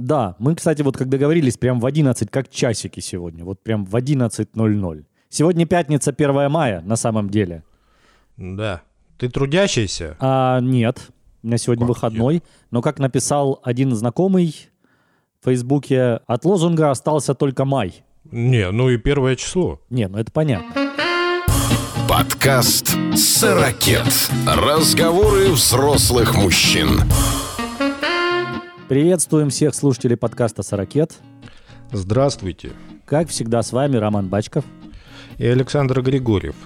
Да, мы, кстати, вот как договорились, прям в 11, как часики сегодня. Вот прям в 11.00. Сегодня пятница, 1 мая, на самом деле. Да. Ты трудящийся? А, нет, у меня сегодня Как выходной. Но как написал один знакомый в Фейсбуке, от лозунга остался только май. Не, ну и первое число. Не, ну это понятно. Подкаст «Сорокет». Разговоры взрослых мужчин. Приветствуем всех слушателей подкаста «Сорокет». Здравствуйте. Как всегда, с вами Роман Бачков. И Александр Григорьев.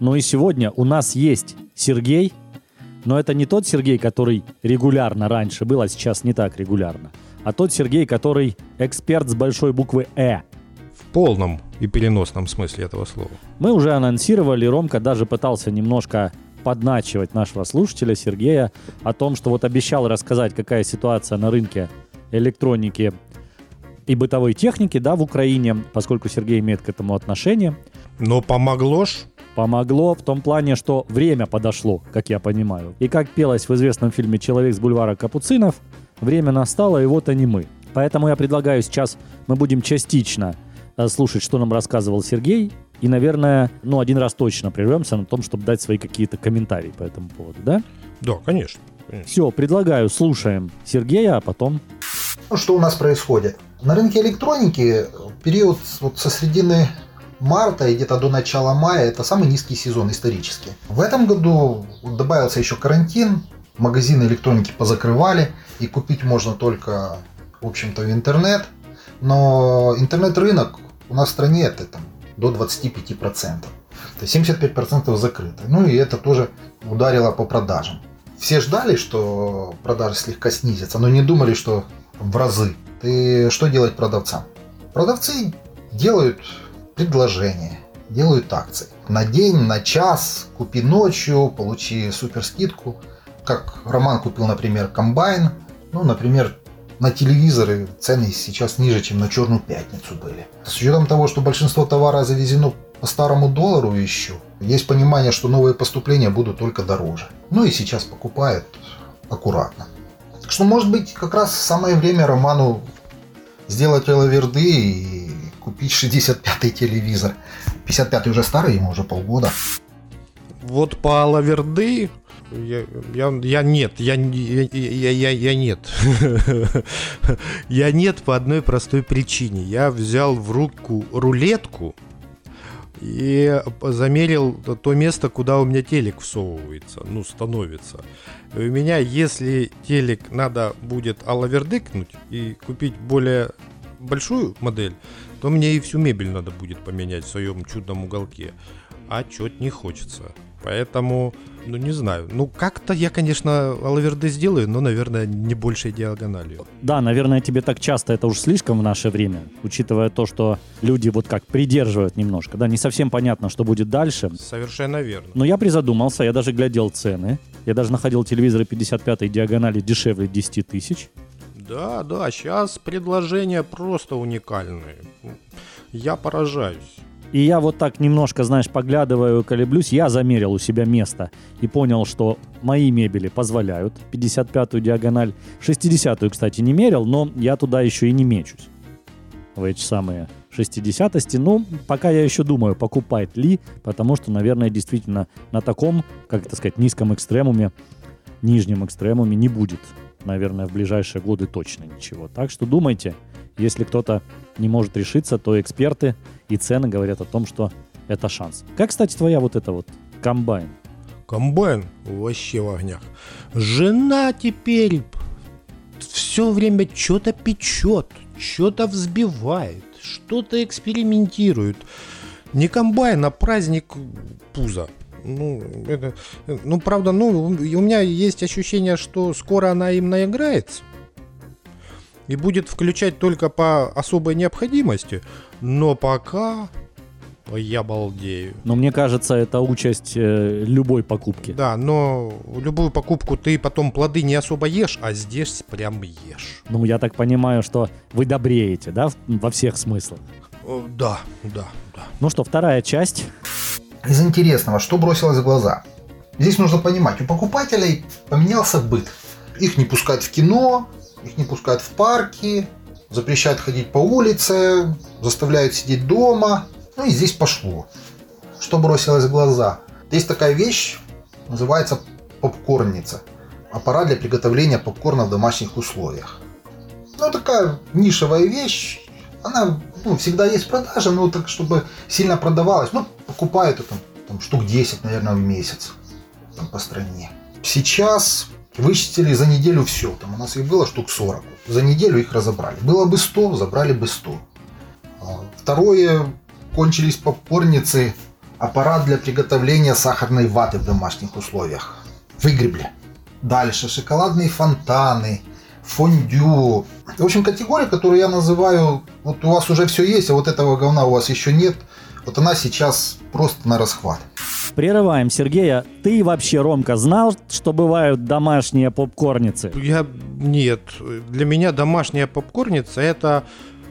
Ну и сегодня у нас есть Сергей, но это не тот Сергей, который регулярно раньше был, а сейчас не так регулярно, а тот Сергей, который эксперт с большой буквы «Э». В полном и переносном смысле этого слова. Мы уже анонсировали, Ромка даже пытался немножко подначивать нашего слушателя Сергея о том, что вот обещал рассказать, какая ситуация на рынке электроники и бытовой техники, да, в Украине, поскольку Сергей имеет к этому отношение. Но помогло ж? Помогло в том плане, что время подошло, как я понимаю. И как пелось в известном фильме «Человек с бульвара Капуцинов», время настало, и вот они мы. Поэтому я предлагаю сейчас, мы будем частично э, слушать, что нам рассказывал Сергей, и, наверное, ну, один раз точно прервемся на том, чтобы дать свои какие-то комментарии по этому поводу, да? Да, конечно. конечно. Все, предлагаю, слушаем Сергея, а потом... Ну, что у нас происходит? На рынке электроники период вот со середины марта и где-то до начала мая это самый низкий сезон исторически. В этом году добавился еще карантин, магазины электроники позакрывали, и купить можно только, в общем-то, в интернет. Но интернет-рынок у нас в стране это там, до 25%. То есть 75% закрыто. Ну и это тоже ударило по продажам. Все ждали, что продажи слегка снизятся, но не думали, что в разы. И что делать продавцам? Продавцы делают предложения, делают акции. На день, на час, купи ночью, получи супер скидку. Как Роман купил, например, комбайн. Ну, например, на телевизоры цены сейчас ниже, чем на Черную Пятницу были. С учетом того, что большинство товара завезено по старому доллару еще, есть понимание, что новые поступления будут только дороже. Ну и сейчас покупают аккуратно. Так что, может быть, как раз самое время Роману сделать лаверды и купить 65-й телевизор. 55-й уже старый, ему уже полгода. Вот по лаверды я, я, я нет, я, я, я, я, я нет. я нет по одной простой причине. Я взял в руку рулетку и замерил то место, куда у меня телек всовывается, ну, становится. И у меня, если телек надо будет алавердыкнуть и купить более большую модель, то мне и всю мебель надо будет поменять в своем чудном уголке. А чё-то не хочется. Поэтому, ну не знаю. Ну как-то я, конечно, алаверды сделаю, но, наверное, не большей диагональю. Да, наверное, тебе так часто это уж слишком в наше время, учитывая то, что люди вот как придерживают немножко. Да, не совсем понятно, что будет дальше. Совершенно верно. Но я призадумался, я даже глядел цены. Я даже находил телевизоры 55-й диагонали дешевле 10 тысяч. Да, да, сейчас предложения просто уникальные. Я поражаюсь. И я вот так немножко, знаешь, поглядываю, колеблюсь. Я замерил у себя место и понял, что мои мебели позволяют 55-ю диагональ. 60-ю, кстати, не мерил, но я туда еще и не мечусь. В эти самые 60-ости. Ну, пока я еще думаю, покупать ли, потому что, наверное, действительно на таком, как это сказать, низком экстремуме, нижнем экстремуме не будет, наверное, в ближайшие годы точно ничего. Так что думайте, если кто-то не может решиться, то эксперты и цены говорят о том, что это шанс. Как, кстати, твоя вот эта вот комбайн? Комбайн вообще в огнях. Жена теперь все время что-то печет, что-то взбивает, что-то экспериментирует. Не комбайн, а праздник пуза. Ну, это, ну, правда, ну, у меня есть ощущение, что скоро она им наиграется и будет включать только по особой необходимости, но пока я балдею. Но мне кажется, это участь э, любой покупки. Да, но любую покупку ты потом плоды не особо ешь, а здесь прям ешь. Ну, я так понимаю, что вы добреете, да, во всех смыслах? О, да, да, да. Ну что, вторая часть. Из интересного, что бросилось в глаза? Здесь нужно понимать, у покупателей поменялся быт. Их не пускают в кино, их не пускают в парки, запрещают ходить по улице, заставляют сидеть дома. Ну и здесь пошло. Что бросилось в глаза? Есть такая вещь, называется попкорница. Аппарат для приготовления попкорна в домашних условиях. Ну, такая нишевая вещь. Она ну, всегда есть в продаже, но так, чтобы сильно продавалась. Ну, покупают это там, штук 10, наверное, в месяц там, по стране. Сейчас вычистили за неделю все. Там у нас их было штук 40. За неделю их разобрали. Было бы 100, забрали бы 100. А, второе, кончились попкорницы, аппарат для приготовления сахарной ваты в домашних условиях. Выгребли. Дальше шоколадные фонтаны, фондю. В общем, категория, которую я называю, вот у вас уже все есть, а вот этого говна у вас еще нет, вот она сейчас просто на расхват. Прерываем Сергея. Ты вообще, Ромка, знал, что бывают домашние попкорницы? Я нет. Для меня домашняя попкорница это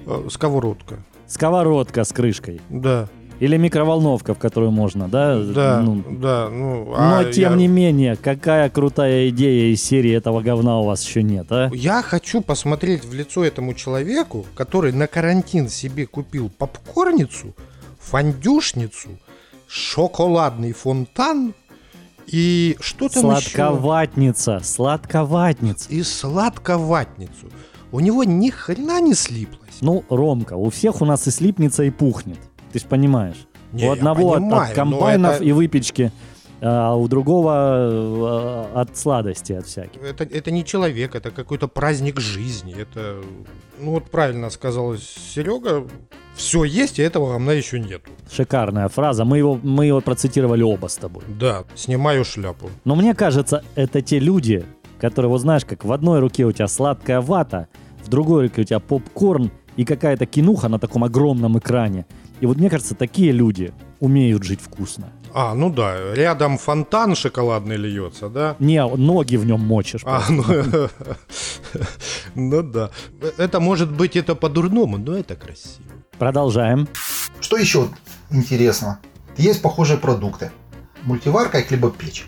э, сковородка. Сковородка с крышкой. Да. Или микроволновка, в которую можно, да? Да, Ну, да, ну. но а тем я- не менее, какая крутая идея из серии этого говна у вас еще нет, а? Я хочу посмотреть в лицо этому человеку, который на карантин себе купил попкорницу, фондюшницу, шоколадный фонтан и что там еще? Сладковатница, сладковатница. И сладковатницу. У него ни хрена не слиплось. Ну, Ромка, у всех у нас и слипнется, и пухнет. Ты ж понимаешь. Не, у одного от- понимаю, от, но комбайнов это- и выпечки, а у другого э, от сладости, от всяких. Это, это не человек, это какой-то праздник жизни. Это, ну вот правильно сказал Серега, все есть, а этого говна еще нету. Шикарная фраза. Мы его, мы его процитировали оба с тобой. Да, снимаю шляпу. Но мне кажется, это те люди, которые, вот знаешь, как в одной руке у тебя сладкая вата, в другой руке у тебя попкорн и какая-то кинуха на таком огромном экране. И вот мне кажется, такие люди умеют жить вкусно. А, ну да, рядом фонтан шоколадный льется, да? Не, ноги в нем мочишь. А, ну, ну да. Это может быть это по-дурному, но это красиво. Продолжаем. Что еще интересно? Есть похожие продукты. Мультиварка и хлебопечь.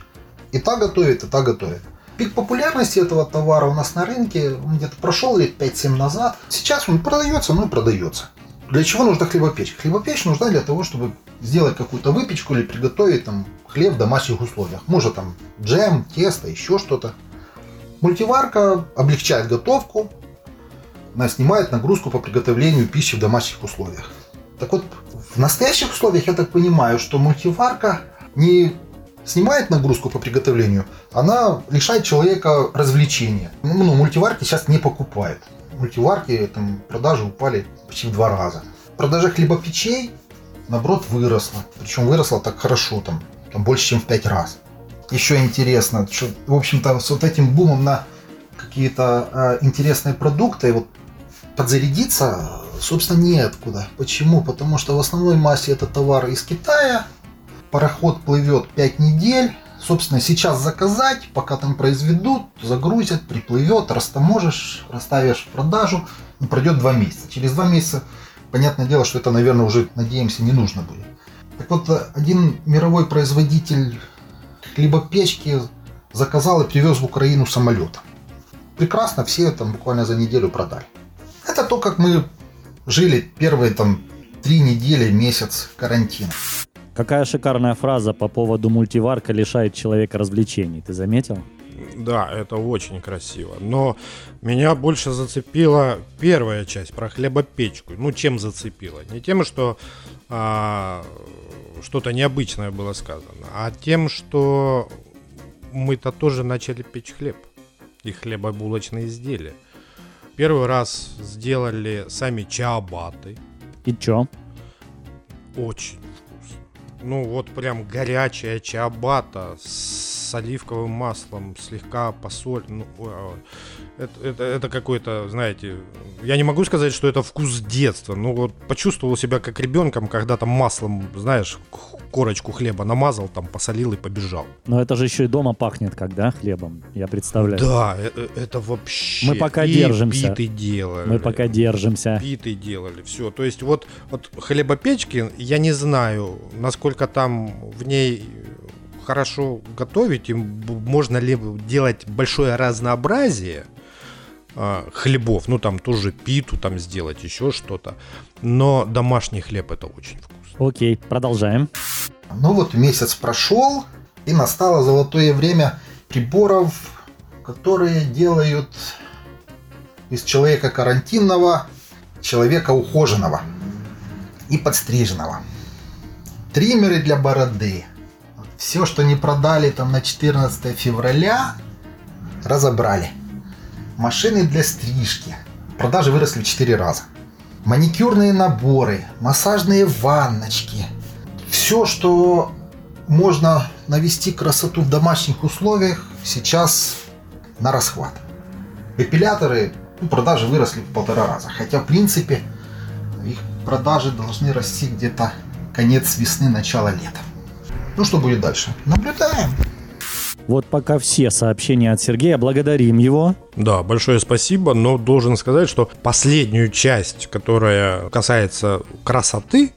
И та готовит, и та готовит. Пик популярности этого товара у нас на рынке где-то прошел лет 5-7 назад. Сейчас он продается, ну и продается. Для чего нужна хлебопечь? Хлебопечь нужна для того, чтобы сделать какую-то выпечку или приготовить там хлеб в домашних условиях. Может там джем, тесто, еще что-то. Мультиварка облегчает готовку, она снимает нагрузку по приготовлению пищи в домашних условиях. Так вот, в настоящих условиях я так понимаю, что мультиварка не снимает нагрузку по приготовлению, она лишает человека развлечения. Ну, мультиварки сейчас не покупают. Мультиварки там продажи упали почти в два раза. Продажа хлебопечей, наоборот, выросла. Причем выросла так хорошо, там, там больше, чем в пять раз. Еще интересно, что, в общем-то, с вот этим бумом на какие-то э, интересные продукты, вот подзарядиться, собственно, неоткуда. Почему? Потому что в основной массе это товар из Китая, пароход плывет 5 недель, собственно, сейчас заказать, пока там произведут, загрузят, приплывет, растаможишь, расставишь в продажу, и пройдет 2 месяца. Через 2 месяца, понятное дело, что это, наверное, уже, надеемся, не нужно будет. Так вот, один мировой производитель хлебопечки заказал и привез в Украину самолетом. Прекрасно, все там буквально за неделю продали. Это то, как мы жили первые там три недели, месяц карантина. Какая шикарная фраза по поводу мультиварка лишает человека развлечений. Ты заметил? Да, это очень красиво. Но меня больше зацепила первая часть про хлебопечку. Ну, чем зацепила? Не тем, что а, что-то необычное было сказано, а тем, что мы-то тоже начали печь хлеб и хлебобулочные изделия. Первый раз сделали сами чаабаты. И чё? Очень вкусно. Ну вот прям горячая чиабата с оливковым маслом, слегка посоль. Ну, это, это, это какой-то, знаете, я не могу сказать, что это вкус детства. Ну вот почувствовал себя как ребенком, когда там маслом, знаешь, корочку хлеба намазал, там посолил и побежал. Но это же еще и дома пахнет, когда хлебом, я представляю. Да, э- э- это вообще. Мы пока и держимся. биты делали. Мы пока держимся. биты делали, все. То есть вот, вот хлебопечки, я не знаю, насколько там в ней хорошо готовить, и б- можно ли делать большое разнообразие, а, хлебов, ну там тоже питу там сделать, еще что-то. Но домашний хлеб это очень вкусно. Окей, продолжаем. Ну вот месяц прошел, и настало золотое время приборов, которые делают из человека карантинного человека ухоженного и подстриженного. Триммеры для бороды. Все, что не продали там на 14 февраля, разобрали. Машины для стрижки. Продажи выросли в 4 раза. Маникюрные наборы, массажные ванночки. Все, что можно навести красоту в домашних условиях, сейчас на расхват. Эпиляторы, ну, продажи выросли в полтора раза. Хотя, в принципе, их продажи должны расти где-то конец весны, начало лета. Ну, что будет дальше? Наблюдаем. Вот пока все сообщения от Сергея, благодарим его. Да, большое спасибо, но должен сказать, что последнюю часть, которая касается красоты,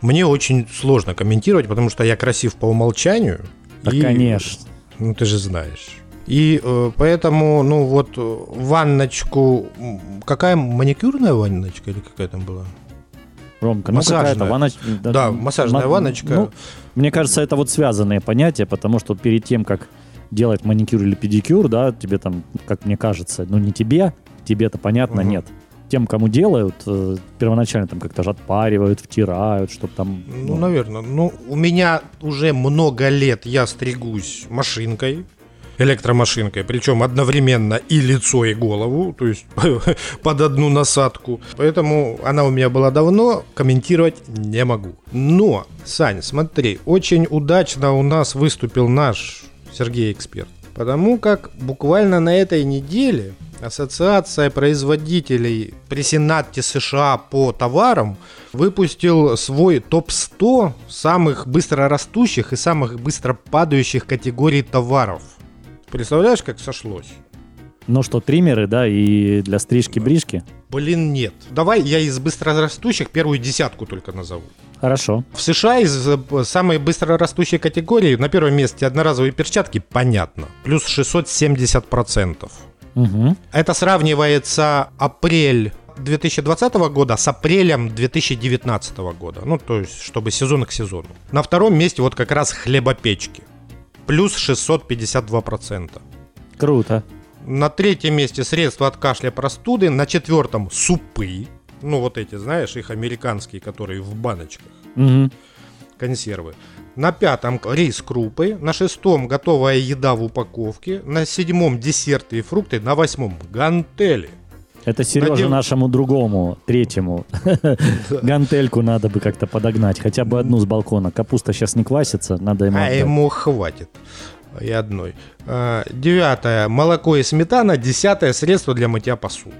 мне очень сложно комментировать, потому что я красив по умолчанию. Да, и, конечно. Ну, ты же знаешь. И э, поэтому, ну вот, ванночку... Какая маникюрная ванночка или какая там была? Ромка, ну какая-то ванночка. Да, да массажная ма- ванночка. Ну, мне кажется, это вот связанные понятия, потому что перед тем, как делать маникюр или педикюр, да, тебе там, как мне кажется, ну не тебе, тебе-то понятно, угу. нет. Тем, кому делают, э, первоначально там как-то же отпаривают, втирают, чтобы там... Ну, ну, наверное. Ну, у меня уже много лет я стригусь машинкой, электромашинкой, причем одновременно и лицо, и голову, то есть под одну насадку. Поэтому она у меня была давно, комментировать не могу. Но, Сань, смотри, очень удачно у нас выступил наш Сергей Эксперт. Потому как буквально на этой неделе Ассоциация производителей при Сенате США по товарам выпустил свой топ-100 самых быстро растущих и самых быстро падающих категорий товаров. Представляешь, как сошлось? Ну что, триммеры, да, и для стрижки-брижки? Блин, нет. Давай я из быстрорастущих первую десятку только назову. Хорошо. В США из э, самой быстрорастущей категории на первом месте одноразовые перчатки, понятно, плюс 670%. Угу. Это сравнивается апрель 2020 года с апрелем 2019 года. Ну, то есть, чтобы сезон к сезону. На втором месте вот как раз хлебопечки. Плюс 652%. Круто. На третьем месте средства от кашля простуды. На четвертом супы. Ну, вот эти, знаешь, их американские, которые в баночках. Угу. Консервы. На пятом рис крупы. На шестом готовая еда в упаковке. На седьмом десерты и фрукты. На восьмом гантели. Это Сереже Надев... нашему другому, третьему. Гантельку надо бы как-то подогнать. Хотя бы одну с балкона. Капуста сейчас не квасится, надо ему... А ему хватит и одной. А, девятое. Молоко и сметана. Десятое. Средство для мытья посуды.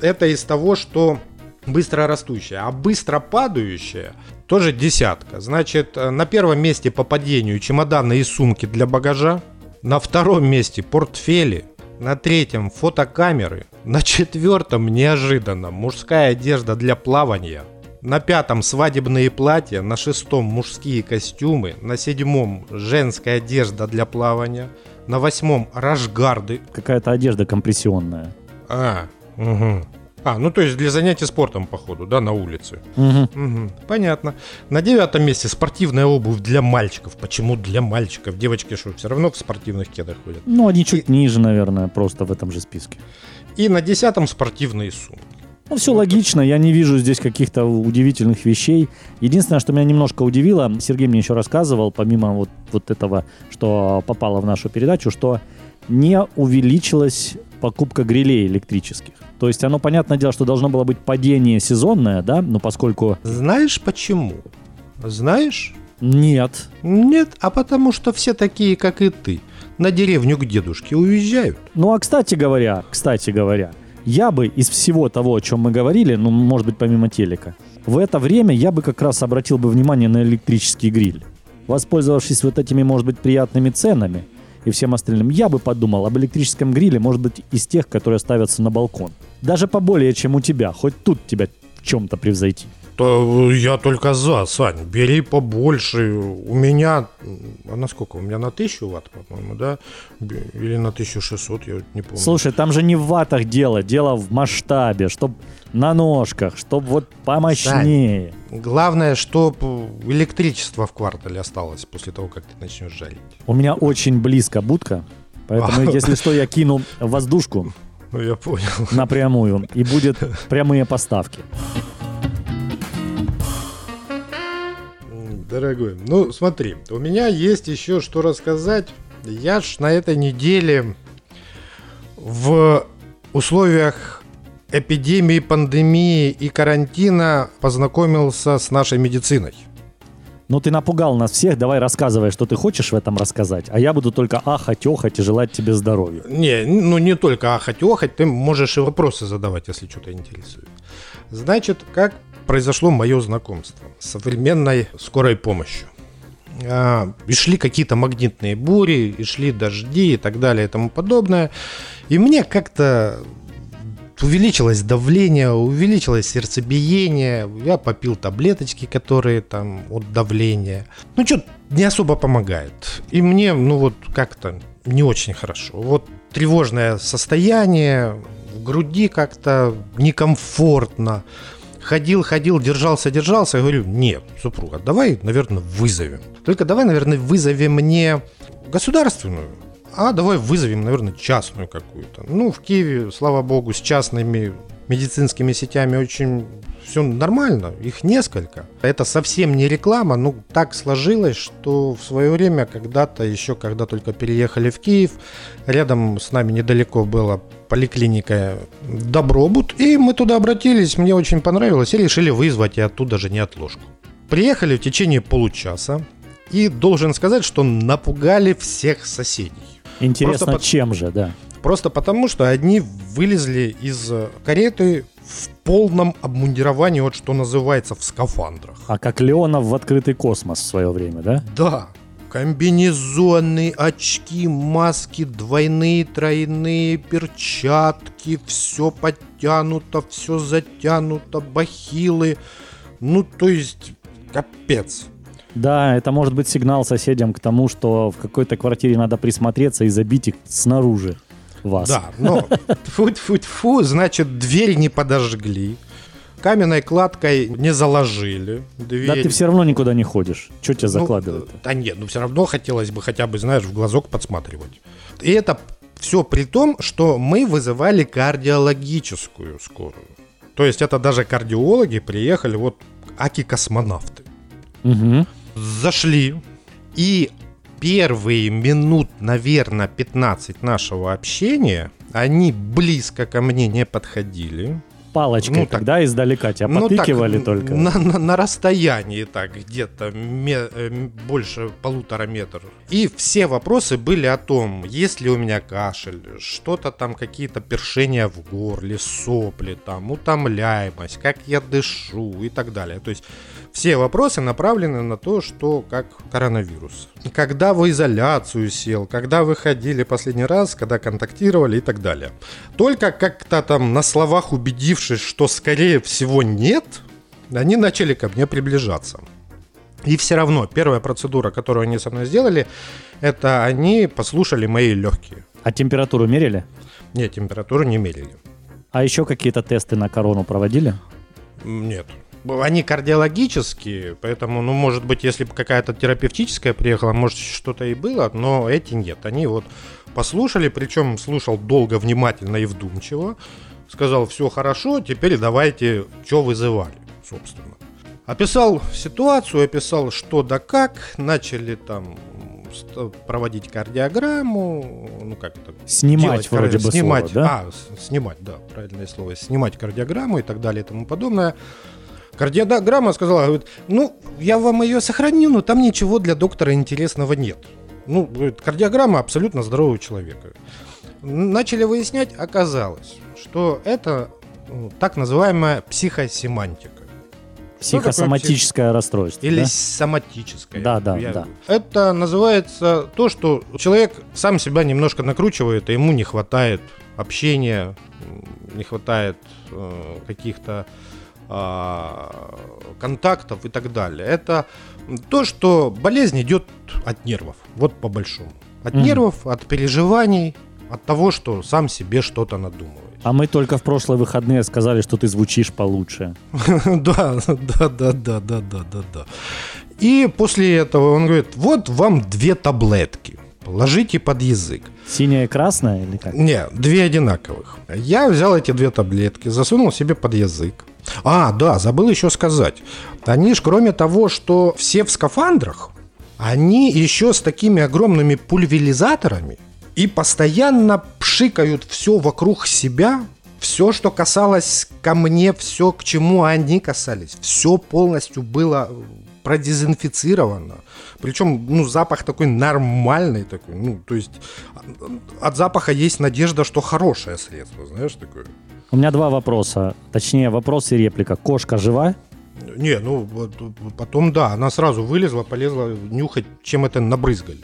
Это из того, что быстро растущее. А быстро падающее тоже десятка. Значит, э, на первом месте по падению чемоданы и сумки для багажа. На втором месте портфели. На третьем фотокамеры. На четвертом неожиданно мужская одежда для плавания. На пятом свадебные платья, на шестом мужские костюмы, на седьмом женская одежда для плавания, на восьмом рашгарды. Какая-то одежда компрессионная. А, угу. А, ну то есть для занятий спортом, походу, да, на улице. Угу. Угу, понятно. На девятом месте спортивная обувь для мальчиков. Почему для мальчиков? Девочки что, все равно в спортивных кедах ходят? Ну, они чуть И... ниже, наверное, просто в этом же списке. И на десятом спортивные сумки. Ну, все логично, я не вижу здесь каких-то удивительных вещей. Единственное, что меня немножко удивило, Сергей мне еще рассказывал, помимо вот, вот этого, что попало в нашу передачу, что не увеличилась покупка грилей электрических. То есть оно, понятное дело, что должно было быть падение сезонное, да, но поскольку... Знаешь почему? Знаешь? Нет. Нет, а потому что все такие, как и ты, на деревню к дедушке уезжают. Ну, а кстати говоря, кстати говоря, я бы из всего того, о чем мы говорили, ну, может быть, помимо телека, в это время я бы как раз обратил бы внимание на электрический гриль. Воспользовавшись вот этими, может быть, приятными ценами и всем остальным, я бы подумал об электрическом гриле, может быть, из тех, которые ставятся на балкон. Даже поболее, чем у тебя, хоть тут тебя в чем-то превзойти. То я только за, Сань, бери побольше. У меня, а на сколько? У меня на 1000 ватт, по-моему, да? Или на 1600, я не помню. Слушай, там же не в ватах дело, дело в масштабе, чтоб на ножках, чтоб вот помощнее. Главное, чтобы электричество в квартале осталось после того, как ты начнешь жарить. У меня очень близко будка, поэтому, если что, я кину воздушку Ну, я понял. напрямую, и будет прямые поставки. Дорогой, ну смотри, у меня есть еще что рассказать. Я ж на этой неделе в условиях эпидемии, пандемии и карантина познакомился с нашей медициной. Ну, ты напугал нас всех, давай рассказывай, что ты хочешь в этом рассказать, а я буду только ахать, охать и желать тебе здоровья. Не, ну не только ахать, охать, ты можешь и вопросы задавать, если что-то интересует. Значит, как произошло мое знакомство с современной скорой помощью? А, и шли какие-то магнитные бури, и шли дожди и так далее и тому подобное. И мне как-то увеличилось давление, увеличилось сердцебиение, я попил таблеточки, которые там от давления. Ну, что не особо помогает. И мне, ну вот как-то не очень хорошо. Вот тревожное состояние, в груди как-то некомфортно. Ходил, ходил, держался, держался. Я говорю, нет, супруга, давай, наверное, вызовем. Только давай, наверное, вызовем не государственную, а давай вызовем, наверное, частную какую-то. Ну, в Киеве, слава богу, с частными медицинскими сетями очень все нормально, их несколько. Это совсем не реклама, ну так сложилось, что в свое время, когда-то, еще когда только переехали в Киев, рядом с нами недалеко была поликлиника Добробут, и мы туда обратились, мне очень понравилось, и решили вызвать и оттуда же неотложку. Приехали в течение получаса, и должен сказать, что напугали всех соседей. Интересно, Просто чем же, да. Просто потому, что одни вылезли из э, кареты в полном обмундировании, вот что называется, в скафандрах. А как Леонов в открытый космос в свое время, да? Да, комбинезоны, очки, маски, двойные, тройные, перчатки, все подтянуто, все затянуто, бахилы. Ну, то есть, капец. Да, это может быть сигнал соседям к тому, что в какой-то квартире надо присмотреться и забить их снаружи вас. Да, но тьфу-тьфу-тьфу, значит, дверь не подожгли, каменной кладкой не заложили. Дверь. Да ты все равно никуда не ходишь. Что тебя Ну, закладывает? Да нет, ну все равно хотелось бы хотя бы, знаешь, в глазок подсматривать. И это все при том, что мы вызывали кардиологическую скорую. То есть это даже кардиологи приехали, вот аки-космонавты. Мгм. Зашли, и первые минут, наверное, 15 нашего общения, они близко ко мне не подходили. Палочкой Ну, так- тогда издалека тебя Ну, так, потыкивали н- только. На, на- на расстоянии так, где-то ме- э, больше полутора метров. И все вопросы были о том, есть ли у меня кашель, что-то там, какие-то першения в горле, сопли, там, утомляемость, как я дышу и так далее. То есть все вопросы направлены на то, что как коронавирус. Когда в изоляцию сел, когда выходили последний раз, когда контактировали и так далее. Только как-то там на словах убедившись, что скорее всего нет, они начали ко мне приближаться. И все равно первая процедура, которую они со мной сделали, это они послушали мои легкие. А температуру мерили? Нет, температуру не мерили. А еще какие-то тесты на корону проводили? Нет. Они кардиологические, поэтому, ну, может быть, если бы какая-то терапевтическая приехала, может, что-то и было, но эти нет. Они вот послушали, причем слушал долго, внимательно и вдумчиво. Сказал, все хорошо, теперь давайте, что вызывали, собственно. Описал ситуацию, описал что да как, начали там проводить кардиограмму, ну как это, Снимать делать вроде бы снимать, слово, да? А, снимать, да, правильное слово. Снимать кардиограмму и так далее и тому подобное. Кардиограмма сказала, говорит, ну, я вам ее сохраню, но там ничего для доктора интересного нет. Ну, говорит, кардиограмма абсолютно здорового человека. Начали выяснять, оказалось, что это ну, так называемая психосемантика. Психосоматическое расстройство. или да? соматическое. Да, да, Я- да. Это называется то, что человек сам себя немножко накручивает, и ему не хватает общения, не хватает э, каких-то контактов и так далее. Это то, что болезнь идет от нервов, вот по большому. От Мгм. нервов, от переживаний, от того, что сам себе что-то надумывает. А мы только в прошлые выходные сказали, что ты звучишь получше. Да, да, да, да, да, да, да, да. И после этого он говорит, вот вам две таблетки, положите под язык. Синяя и красная или как? Не, две одинаковых. Я взял эти две таблетки, засунул себе под язык. А, да, забыл еще сказать. Они ж, кроме того, что все в скафандрах, они еще с такими огромными пульверизаторами и постоянно пшикают все вокруг себя, все, что касалось ко мне, все, к чему они касались, все полностью было продезинфицировано. Причем, ну, запах такой нормальный такой, ну, то есть от запаха есть надежда, что хорошее средство, знаешь, такое. У меня два вопроса. Точнее, вопрос и реплика. Кошка жива? Не, ну, потом, да, она сразу вылезла, полезла нюхать, чем это набрызгали.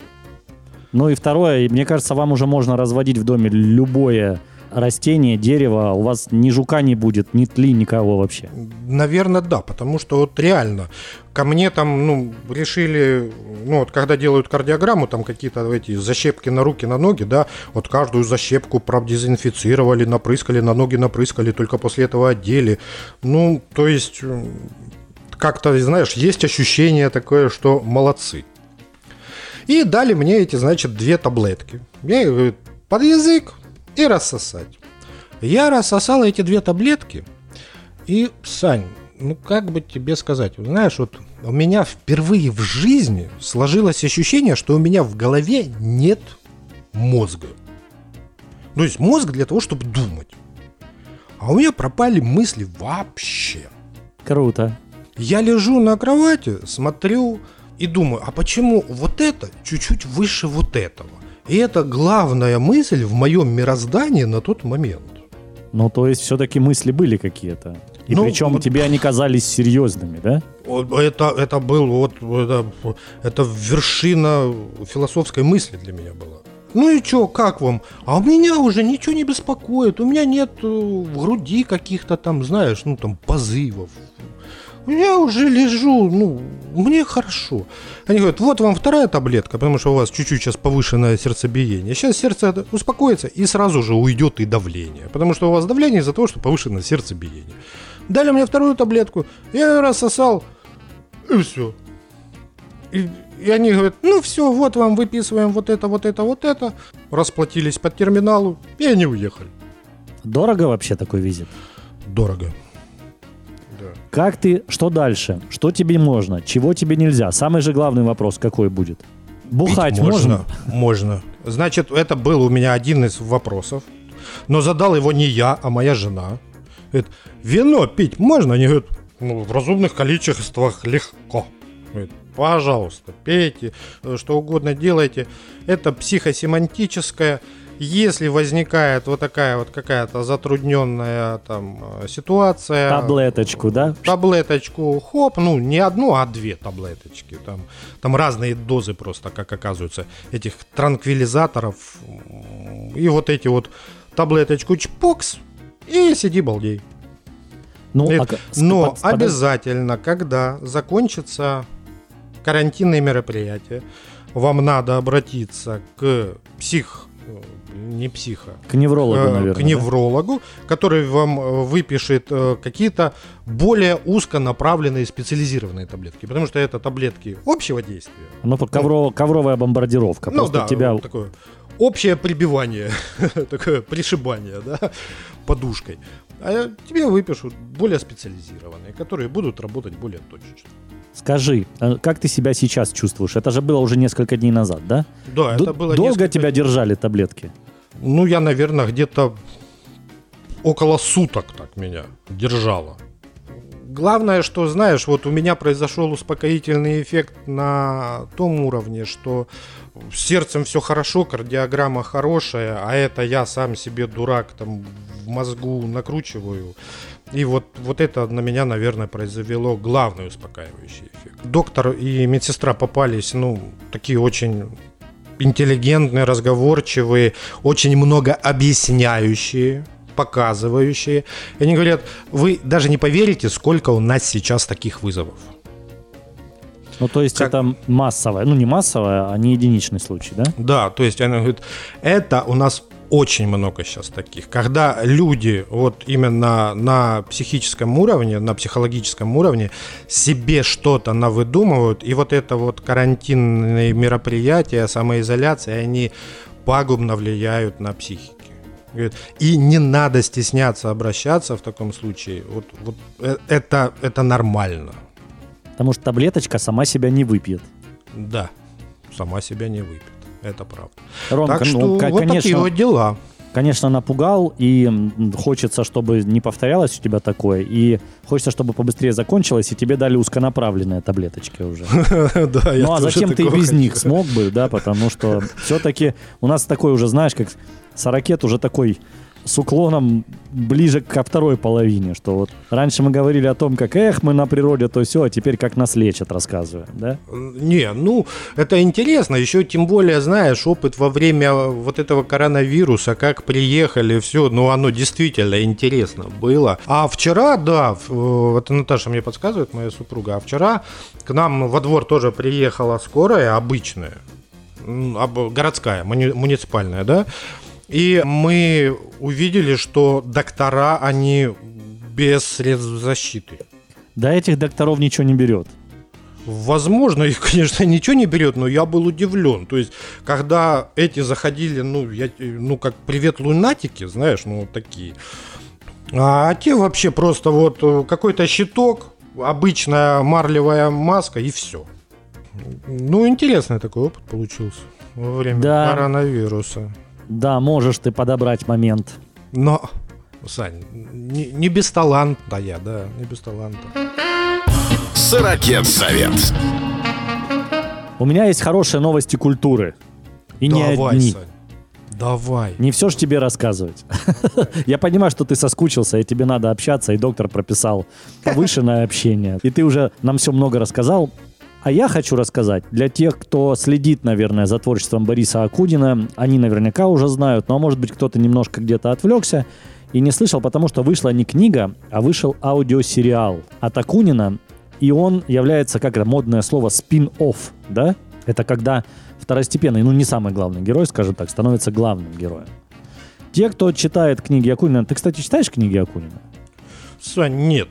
Ну и второе, мне кажется, вам уже можно разводить в доме любое растение, дерево. У вас ни жука не будет, ни тли, никого вообще. Наверное, да, потому что вот реально ко мне там, ну, решили, ну, вот когда делают кардиограмму, там какие-то эти защепки на руки, на ноги, да, вот каждую защепку продезинфицировали, напрыскали, на ноги напрыскали, только после этого одели. Ну, то есть, как-то, знаешь, есть ощущение такое, что молодцы. И дали мне эти, значит, две таблетки. Я их, под язык и рассосать. Я рассосал эти две таблетки, и, Сань, ну как бы тебе сказать, знаешь, вот у меня впервые в жизни сложилось ощущение, что у меня в голове нет мозга. То есть мозг для того, чтобы думать. А у меня пропали мысли вообще. Круто. Я лежу на кровати, смотрю и думаю, а почему вот это чуть-чуть выше вот этого? И это главная мысль в моем мироздании на тот момент. Ну, то есть все-таки мысли были какие-то. И Ну, причем вот- тебе они казались серьезными, да? Это, это был вот это, это вершина философской мысли для меня была. Ну и чё, как вам? А у меня уже ничего не беспокоит. У меня нет э, в груди каких-то там, знаешь, ну там позывов. Я уже лежу, ну, мне хорошо. Они говорят, вот вам вторая таблетка, потому что у вас чуть-чуть сейчас повышенное сердцебиение. Сейчас сердце успокоится и сразу же уйдет и давление. Потому что у вас давление из-за того, что повышенное сердцебиение. Дали мне вторую таблетку, я ее рассосал, и все. И, и они говорят, ну все, вот вам выписываем вот это, вот это, вот это. Расплатились по терминалу, и они уехали. Дорого вообще такой визит? Дорого. Как ты, что дальше? Что тебе можно? Чего тебе нельзя? Самый же главный вопрос какой будет? Бухать Пить можно? Можно. Значит, это был у меня один из вопросов. Но задал его не я, а моя жена. Говорит, вино пить можно? Они говорят, ну, в разумных количествах легко. Говорит, пожалуйста, пейте, э, что угодно делайте. Это психосемантическое. Если возникает вот такая вот какая-то затрудненная там э, ситуация, Таблеточку, да? таблеточку, хоп, ну не одну, а две таблеточки. Там, там разные дозы просто, как оказывается, этих транквилизаторов. И вот эти вот таблеточку чпокс, и сиди балдей. Ну, Нет, а к- с- Но под- обязательно, когда закончится карантинные мероприятия, вам надо обратиться к псих, э, не психа, К неврологу, э, наверное. к да? неврологу, который вам э, выпишет э, какие-то более узконаправленные специализированные таблетки, потому что это таблетки общего действия. Ну, ковро- ковровая бомбардировка. Ну да, тебя... вот такое общее прибивание, такое пришибание, да, подушкой. А тебе выпишут более специализированные, которые будут работать более точечно. Скажи, а как ты себя сейчас чувствуешь? Это же было уже несколько дней назад, да? Да, Д- это было Долго несколько тебя держали таблетки? Ну, я, наверное, где-то около суток так меня держало. Главное, что, знаешь, вот у меня произошел успокоительный эффект на том уровне, что с сердцем все хорошо, кардиограмма хорошая, а это я сам себе дурак там в мозгу накручиваю. И вот, вот это на меня, наверное, произвело главный успокаивающий эффект. Доктор и медсестра попались, ну, такие очень интеллигентные, разговорчивые, очень много объясняющие. показывающие. И они говорят, вы даже не поверите, сколько у нас сейчас таких вызовов. Ну, то есть Как- это массовое, ну, не массовое, а не единичный случай, да? Да, то есть она говорит, это у нас очень много сейчас таких, когда люди вот именно на психическом уровне, на психологическом уровне себе что-то навыдумывают, и вот это вот карантинные мероприятия, самоизоляция, они пагубно влияют на психику. И не надо стесняться обращаться в таком случае. Вот, вот э- это, это нормально. Потому что таблеточка сама себя не выпьет. Да, сама себя не выпьет. Это правда. Ромка, так что ну, вот такие конечно, вот дела. конечно, напугал, и хочется, чтобы не повторялось у тебя такое, и хочется, чтобы побыстрее закончилось, и тебе дали узконаправленные таблеточки уже. Да, Ну а зачем ты без них смог бы, да, потому что все-таки у нас такой уже, знаешь, как сорокет уже такой с уклоном ближе ко второй половине, что вот раньше мы говорили о том, как эх, мы на природе, то все, а теперь как нас лечат, рассказываем, да? Не, ну, это интересно. Еще тем более, знаешь, опыт во время вот этого коронавируса, как приехали, все, ну, оно действительно интересно было. А вчера, да, в- это Наташа мне подсказывает, моя супруга, а вчера к нам во двор тоже приехала скорая обычная, городская, муни- муниципальная, да, и мы увидели, что доктора, они без средств защиты. До этих докторов ничего не берет. Возможно, их, конечно, ничего не берет, но я был удивлен. То есть, когда эти заходили, ну, я, ну, как привет лунатики, знаешь, ну, вот такие. А те вообще просто вот э, какой-то щиток, обычная марлевая маска и все. Ну, интересный такой опыт получился во время Да. коронавируса. Да, можешь ты подобрать момент. Но, Сань, не, не без таланта я, да, не без таланта. Сорокет совет. У меня есть хорошие новости культуры. И не Давай, одни. Сань, давай. Не все же тебе рассказывать. Я понимаю, что ты соскучился, и тебе надо общаться, и доктор прописал повышенное общение. И ты уже нам все много рассказал. А я хочу рассказать для тех, кто следит, наверное, за творчеством Бориса Акудина. Они наверняка уже знают, но может быть кто-то немножко где-то отвлекся и не слышал, потому что вышла не книга, а вышел аудиосериал от Акунина. И он является, как это модное слово, спин-офф, да? Это когда второстепенный, ну не самый главный герой, скажем так, становится главным героем. Те, кто читает книги Акунина... Ты, кстати, читаешь книги Акунина? Сань, нет.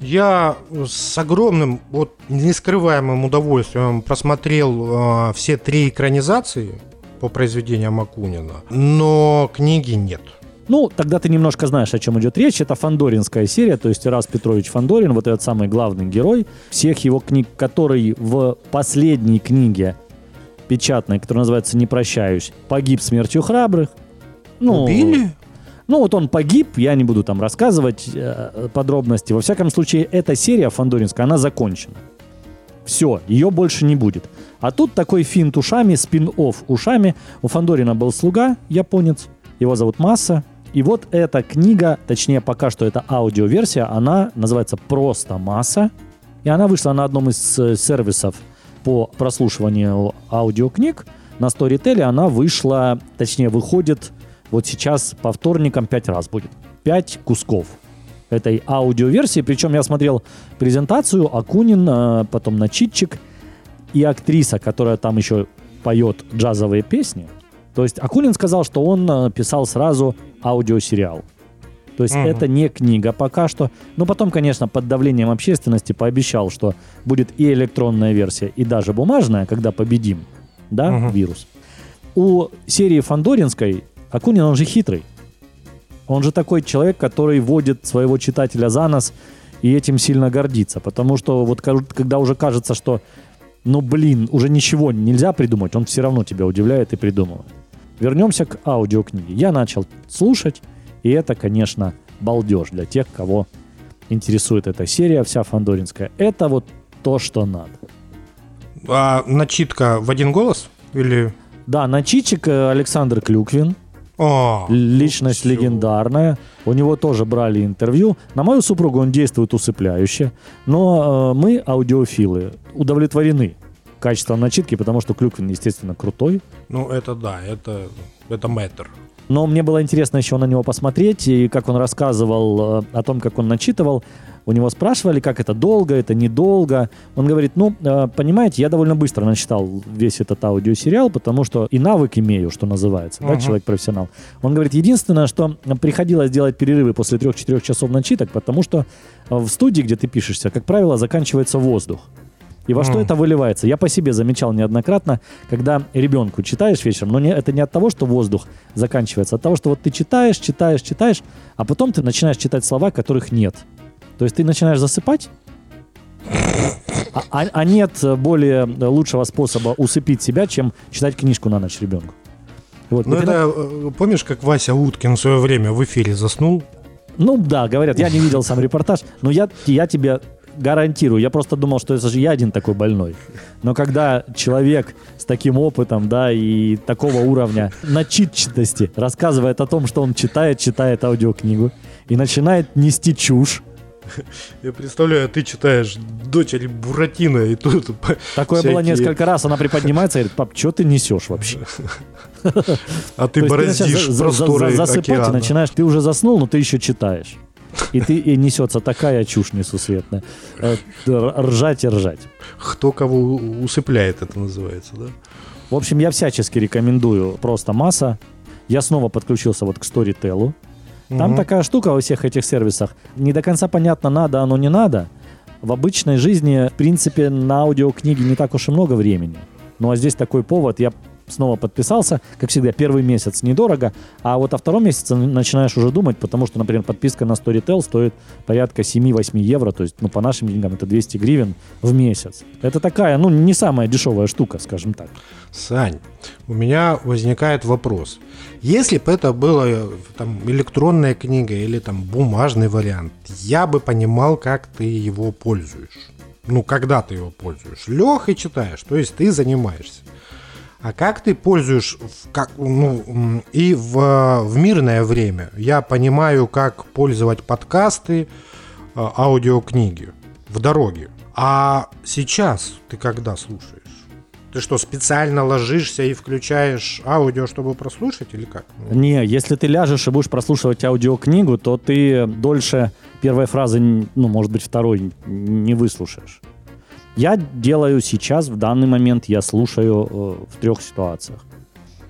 Я с огромным, вот нескрываемым удовольствием просмотрел э, все три экранизации по произведениям Акунина, но книги нет. Ну, тогда ты немножко знаешь, о чем идет речь. Это фандоринская серия, то есть Ирас Петрович Фандорин, вот этот самый главный герой всех его книг, который в последней книге печатной, которая называется «Не прощаюсь», погиб смертью храбрых. Ну, Убили? Ну, вот он погиб, я не буду там рассказывать э, подробности. Во всяком случае, эта серия фандоринская, она закончена. Все, ее больше не будет. А тут такой финт ушами, спин-офф ушами. У Фандорина был слуга, японец, его зовут Масса. И вот эта книга, точнее пока что это аудиоверсия, она называется просто «Масса». И она вышла на одном из э, сервисов по прослушиванию аудиокниг. На Storytel она вышла, точнее выходит вот сейчас по вторникам пять раз будет. Пять кусков этой аудиоверсии. Причем я смотрел презентацию, Акунин, э, потом Начитчик и актриса, которая там еще поет джазовые песни. То есть Акунин сказал, что он э, писал сразу аудиосериал. То есть Мгм. это не книга пока что. Но потом, конечно, под давлением общественности пообещал, что будет и электронная версия, и даже бумажная, когда победим, да, Мгм. вирус. У серии Фандоринской Акунин, он же хитрый. Он же такой человек, который водит своего читателя за нос и этим сильно гордится. Потому что вот когда уже кажется, что ну блин, уже ничего нельзя придумать, он все равно тебя удивляет и придумывает. Вернемся к аудиокниге. Я начал слушать, и это, конечно, балдеж для тех, кого интересует эта серия вся фандоринская. Это вот то, что надо. А начитка в один голос? Или... Да, начитчик э, Александр Клюквин, А, личность всё. легендарная. У него тоже брали интервью. На мою супругу он действует усыпляюще. Но э, мы, аудиофилы, удовлетворены качеством начитки, потому что Клюквин, естественно, крутой. Ну, это да, это, это мэтр. Но мне было интересно еще на него посмотреть, и как он рассказывал э, о том, как он начитывал. У него спрашивали, как это долго, это недолго. Он говорит, ну, э, понимаете, я довольно быстро начитал весь этот аудиосериал, потому что и навык имею, что называется, да, Мгм. человек-профессионал. Он говорит, единственное, что приходилось делать перерывы после 3-4 часов начиток, потому что э, в студии, где ты пишешься, как правило, заканчивается воздух. И во что Мгм. это выливается? Я по себе замечал неоднократно, когда ребенку читаешь вечером, но не, это не от того, что воздух заканчивается, а от того, что вот ты читаешь, читаешь, читаешь, а потом ты начинаешь читать слова, которых нет. То есть ты начинаешь засыпать, а, а- а нет более лучшего способа усыпить себя, чем читать книжку на ночь ребенку. Вот, Ну, вот это, э, помнишь, как Вася Уткин в свое время в эфире заснул? Ну да, говорят, я не видел сам репортаж, но я, я тебе гарантирую, я просто думал, что это же я один такой больной. Но когда человек с таким опытом, да, и такого уровня начитчатости рассказывает о том, что он читает, читает аудиокнигу и начинает нести чушь, Я представляю, ты читаешь «Дочери Буратино», и тут... такое было несколько раз, она приподнимается и говорит, пап, что ты несешь вообще? А ты бороздишь просторы за- засыпать и начинаешь, ты уже заснул, но ты еще читаешь. И ты и несется такая чушь несусветная. Э, Ржать и ржать. Кто кого усыпляет, это называется, да? В общем, я всячески рекомендую просто масса. Я снова подключился вот к Storytel. Там Мгм. такая штука во всех этих сервисах. Не до конца понятно, надо оно, не надо. В обычной жизни, в принципе, на аудиокниги не так уж и много времени. Ну а здесь такой повод. Я снова подписался. Как всегда, первый месяц недорого, а вот о втором месяце начинаешь уже думать, потому что, например, подписка на Storytel стоит порядка 7-8 евро, то есть, ну, по нашим деньгам это 200 гривен в месяц. Это такая, ну, не самая дешевая штука, скажем так. Сань, у меня возникает вопрос. Если бы это была э, там электронная книга или там бумажный вариант, я бы понимал, как ты его пользуешь. Ну, когда ты его пользуешь. Лег и читаешь, то есть ты занимаешься. А как ты пользуешь в, как, ну, и в, э, в мирное время? Я понимаю, как пользовать подкасты, э, аудиокниги в дороге. А сейчас ты когда слушаешь? Ты что, специально ложишься и включаешь аудио, чтобы прослушать или как? Не, если ты ляжешь и будешь прослушивать аудиокнигу, то ты дольше первой фразы, ну, может быть, второй не выслушаешь. Я делаю сейчас, в данный момент, я слушаю э, в трех ситуациях.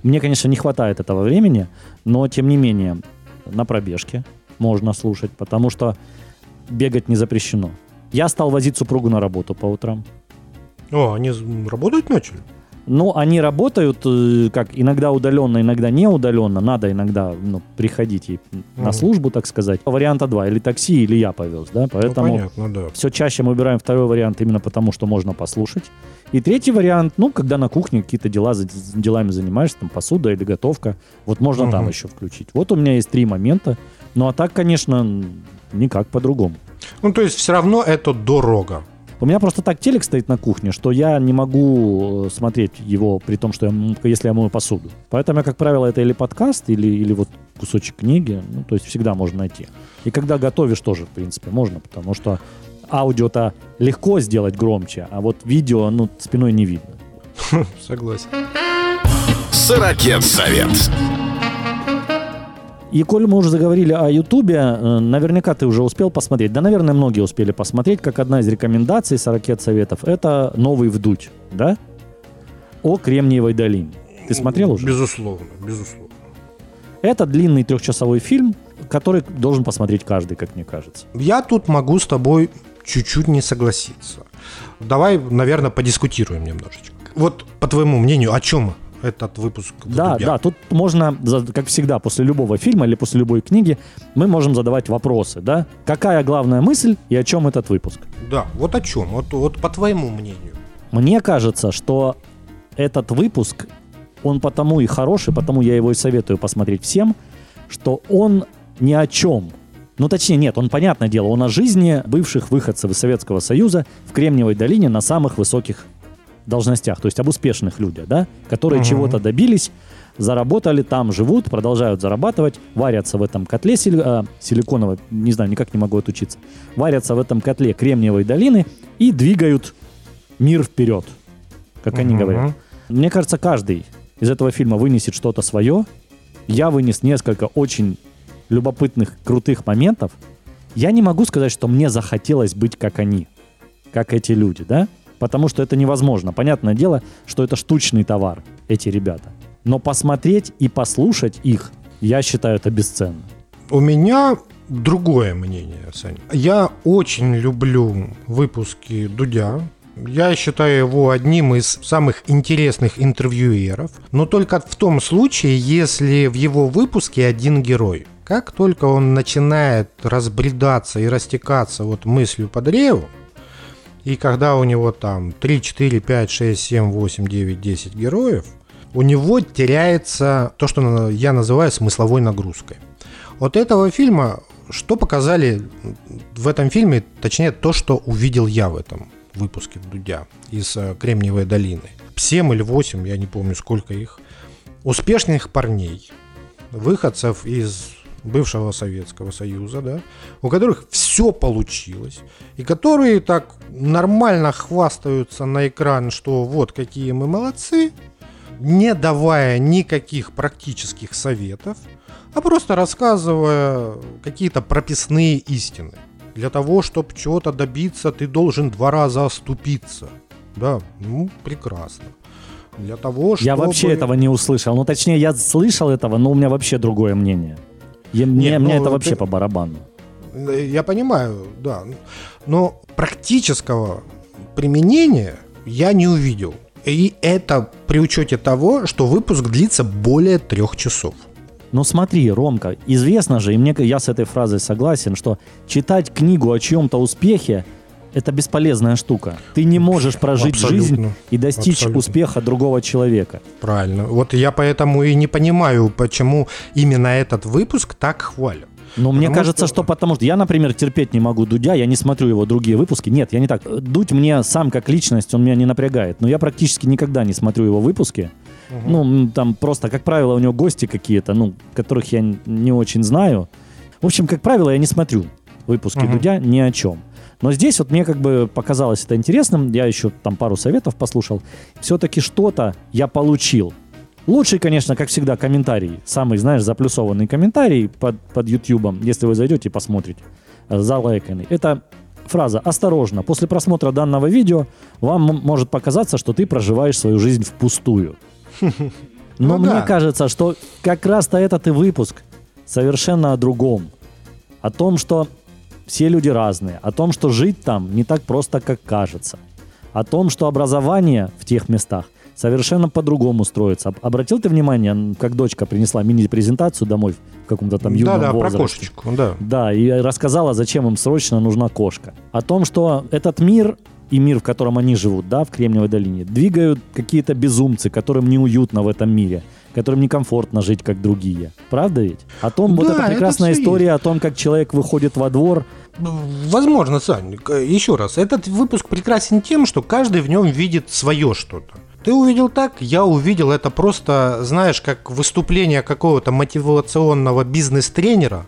Мне, конечно, не хватает этого времени, но, тем не менее, на пробежке можно слушать, потому что бегать не запрещено. Я стал возить супругу на работу по утрам. О, они работать начали? Ну, они работают, э, как иногда удаленно, иногда не удаленно. Надо иногда ну, приходить ей на Мгм. службу, так сказать. Варианта два. Или такси, или я повез, да? Ну, Поэтому понятно, да. все чаще мы выбираем второй вариант именно потому, что можно послушать. И третий вариант, ну, когда на кухне какие-то дела, делами занимаешься, там, посуда или готовка, вот можно там Мгм. еще включить. Вот у меня есть три момента. Ну, а так, конечно, никак по-другому. Ну, то есть все равно это дорого. У меня просто так телек стоит на кухне, что я не могу э, смотреть его при том, что я, если я мою посуду. Поэтому я, как правило, это или подкаст, или, или вот кусочек книги. Ну, то есть всегда можно найти. И когда готовишь тоже, в принципе, можно, потому что аудио-то легко сделать громче, а вот видео, ну, спиной не видно. Согласен. Сорокет совет. И коль мы уже заговорили о Ютубе, э, наверняка ты уже успел посмотреть, да, наверное, многие успели посмотреть, как одна из рекомендаций 40 советов, это «Новый вдуть», да? О Кремниевой долине. Ты смотрел уже? Безусловно, безусловно. Это длинный трехчасовой фильм, который должен посмотреть каждый, как мне кажется. Я тут могу с тобой чуть-чуть не согласиться. Давай, наверное, подискутируем немножечко. Вот, по твоему мнению, о чем этот выпуск? Да, «Вдудя»? да, тут можно, как всегда, после любого фильма или после любой книги, мы можем задавать вопросы, да? Какая главная мысль и о чем этот выпуск? Да, вот о чем? Вот, вот по твоему мнению. Мне кажется, что этот выпуск, он потому и хороший, потому я его и советую посмотреть всем, что он ни о чем. Ну, точнее, нет, он, понятное дело, он о жизни бывших выходцев из Советского Союза в Кремниевой долине на самых высоких должностях, то есть об успешных людях, да, которые Мгм. чего-то добились, заработали, там живут, продолжают зарабатывать, варятся в этом котле сили- а, силиконовой, не знаю, никак не могу отучиться, варятся в этом котле Кремниевой долины и двигают мир вперед. как они Мгм. говорят. Мне кажется, каждый из этого фильма вынесет что-то свое. Я вынес несколько очень любопытных, крутых моментов. Я не могу сказать, что мне захотелось быть как они, как эти люди, да? Потому что это невозможно. Понятное дело, что это штучный товар, эти ребята. Но посмотреть и послушать их, я считаю это бесценно. У меня другое мнение, Сань. Я очень люблю выпуски Дудя. Я считаю его одним из самых интересных интервьюеров, но только в том случае, если в его выпуске один герой. Как только он начинает разбредаться и растекаться вот мыслью по древу, и когда у него там 3, 4, 5, 6, 7, 8, 9, 10 героев, у него теряется то, что я называю смысловой нагрузкой. Вот этого фильма, что показали в этом фильме, точнее то, что увидел я в этом выпуске Дудя из э, Кремниевой долины. 7 или 8, я не помню сколько их, успешных парней, выходцев из бывшего Советского Союза, да, у которых все получилось, и которые так нормально хвастаются на экран, что вот какие мы молодцы, не давая никаких практических советов, а просто рассказывая какие-то прописные истины. Для того, чтобы чего-то добиться, ты должен два раза оступиться. Да, ну, прекрасно. Для того, чтобы... Я вообще этого не услышал. Ну, точнее, я слышал этого, но у меня вообще другое мнение. Я- мне, Нет, мне ну, это вообще ты- по барабану. Я понимаю, да. Но практического применения я не увидел. И это при учете того, что выпуск длится более трех часов. Ну смотри, Ромка, известно же, и мне я с этой фразой согласен, что читать книгу о чьем-то успехе это бесполезная штука. Ты не можешь прожить Абсолютно. жизнь и достичь Абсолютно. успеха другого человека. Правильно. Вот я поэтому и не понимаю, почему именно этот выпуск так хвалят. Но мне кажется, что- что... потому что я, например, терпеть не могу Дудя, я не смотрю его другие выпуски. Нет, я не так. Дудь мне сам как личность, он меня не напрягает. Но я практически никогда не смотрю его выпуски. Ну, м, там просто, как правило, у него гости какие-то, ну, которых я не очень знаю. В общем, как правило, я не смотрю выпуски Мгм. Дудя ни о чем. Но здесь вот мне как бы показалось это интересным. Я еще там пару советов послушал. Все-таки что-то я получил. Лучший, конечно, как всегда, комментарий. Самый, знаешь, заплюсованный комментарий под, под Ютьюбом, если вы зайдете и посмотрите, залайканный. Это фраза «Осторожно, после просмотра данного видео вам может показаться, что ты проживаешь свою жизнь впустую». Но Ну мне да. кажется, что как раз-то этот и выпуск совершенно о другом. О том, что все люди разные, о том, что жить там не так просто, как кажется, о том, что образование в тех местах совершенно по-другому строится. Об- Обратил ты внимание, как дочка принесла мини-презентацию домой в каком-то там юном Да-да, про возрасте? кошечку, да. Да, и рассказала, зачем им срочно нужна кошка. О том, что этот мир и мир, в котором они живут, да, в Кремниевой долине, двигают какие-то безумцы, которым неуютно в этом мире, которым некомфортно жить, как другие. Правда ведь? О том, вот Да, эта это прекрасная история о том, как человек выходит во двор. Возможно, Сань, еще раз, этот выпуск прекрасен тем, что каждый в нем видит свое что-то. Ты увидел так, я увидел это просто, знаешь, как выступление какого-то мотивационного бизнес-тренера,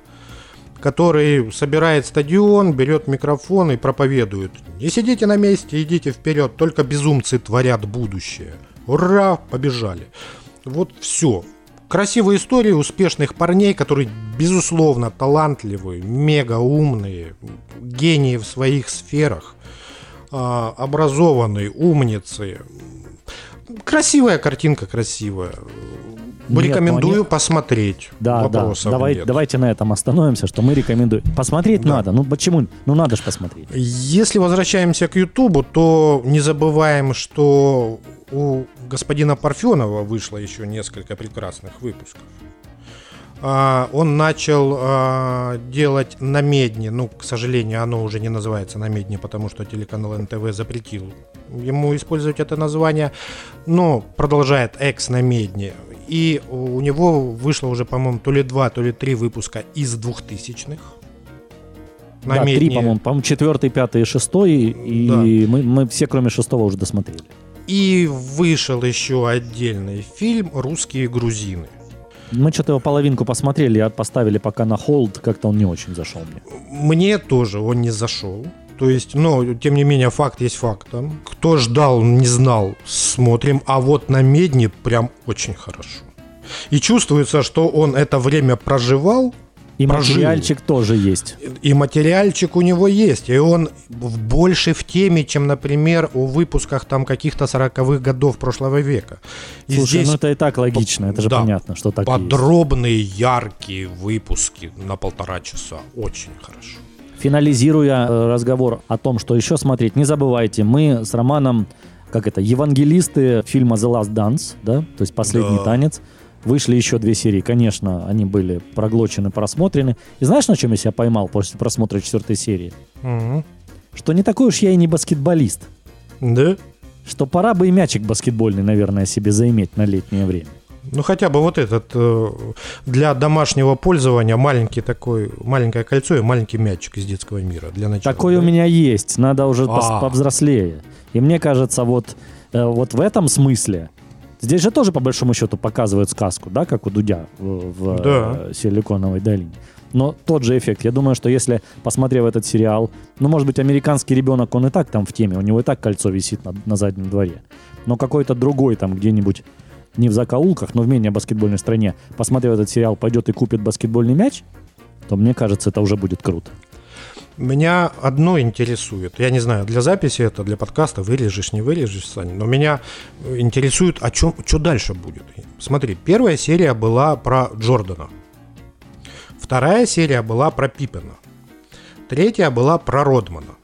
который собирает стадион, берет микрофон и проповедует. Не сидите на месте, идите вперед, только безумцы творят будущее. Ура, побежали. Вот все. Красивые истории успешных парней, которые, безусловно, талантливые, мега умные, гении в своих сферах, а, образованные, умницы. Красивая картинка, красивая. Нет, Рекомендую ну они- посмотреть. Да, да. Вопросов Давай, нет. давайте на этом остановимся, что мы рекомендуем. Посмотреть Да. надо. Ну почему? Ну надо же посмотреть. Если возвращаемся к Ютубу, то не забываем, что у господина Парфенова вышло еще несколько прекрасных выпусков. А, Он начал а, делать на Медне, ну, к сожалению, оно уже не называется на Медне, потому что телеканал НТВ запретил ему использовать это название, но продолжает экс на Медне. И у него вышло уже, по-моему, то ли два, то ли три выпуска из двухтысячных. Да, три, по-моему. По-моему, четвертый, пятый и шестой. И Да. мы, мы все, кроме шестого, уже досмотрели. И вышел еще отдельный фильм «Русские грузины». Мы что-то его половинку посмотрели, а поставили пока на холд. Как-то он не очень зашел мне. Мне тоже он не зашел. То есть, ну, тем не менее, факт есть фактом. Кто ждал, не знал, смотрим. А вот на Медне прям очень хорошо. И чувствуется, что он это время проживал, И прожил. материальчик тоже есть. и материальчик у него есть, и он больше в теме, чем, например, о выпусках там каких-то 40-х годов прошлого века. И Слушай, здесь ну это и так логично, это же да, понятно, что так и есть. подробные, яркие выпуски на полтора часа. Очень хорошо. Финализируя э, разговор о том, что еще смотреть, не забывайте, мы с Романом, как это, евангелисты фильма The Last Dance, да, то есть «Последний Да. танец». Вышли еще две серии, конечно, они были проглочены, просмотрены. И знаешь, на чем я себя поймал после просмотра четвертой серии? Мгм. Что не такой уж я и не баскетболист. Да? Что пора бы и мячик баскетбольный, наверное, себе заиметь на летнее время. Ну хотя бы вот этот э, для домашнего пользования маленький такой маленькое кольцо и маленький мячик из детского мира для начала. Такой да? у меня есть, надо уже пос- А. повзрослее. И мне кажется, вот, э, вот в этом смысле, здесь же тоже по большому счету показывают сказку, да, как у Дудя в, в, Да. э, Силиконовой долине. Но тот же эффект. Я думаю, что если, посмотрев этот сериал, ну, может быть, американский ребенок, он и так там в теме, у него и так кольцо висит на, на заднем дворе. Но какой-то другой там где-нибудь не в закоулках, но в менее баскетбольной стране, посмотрев этот сериал, пойдет и купит баскетбольный мяч, то мне кажется, это уже будет круто. Меня одно интересует. Я не знаю, для записи это, для подкаста вырежешь, не вырежешь, Саня. Но меня интересует, о чем, что дальше будет. Смотри, первая серия была про Джордана. Вторая серия была про Пиппена. Третья была про Родмана.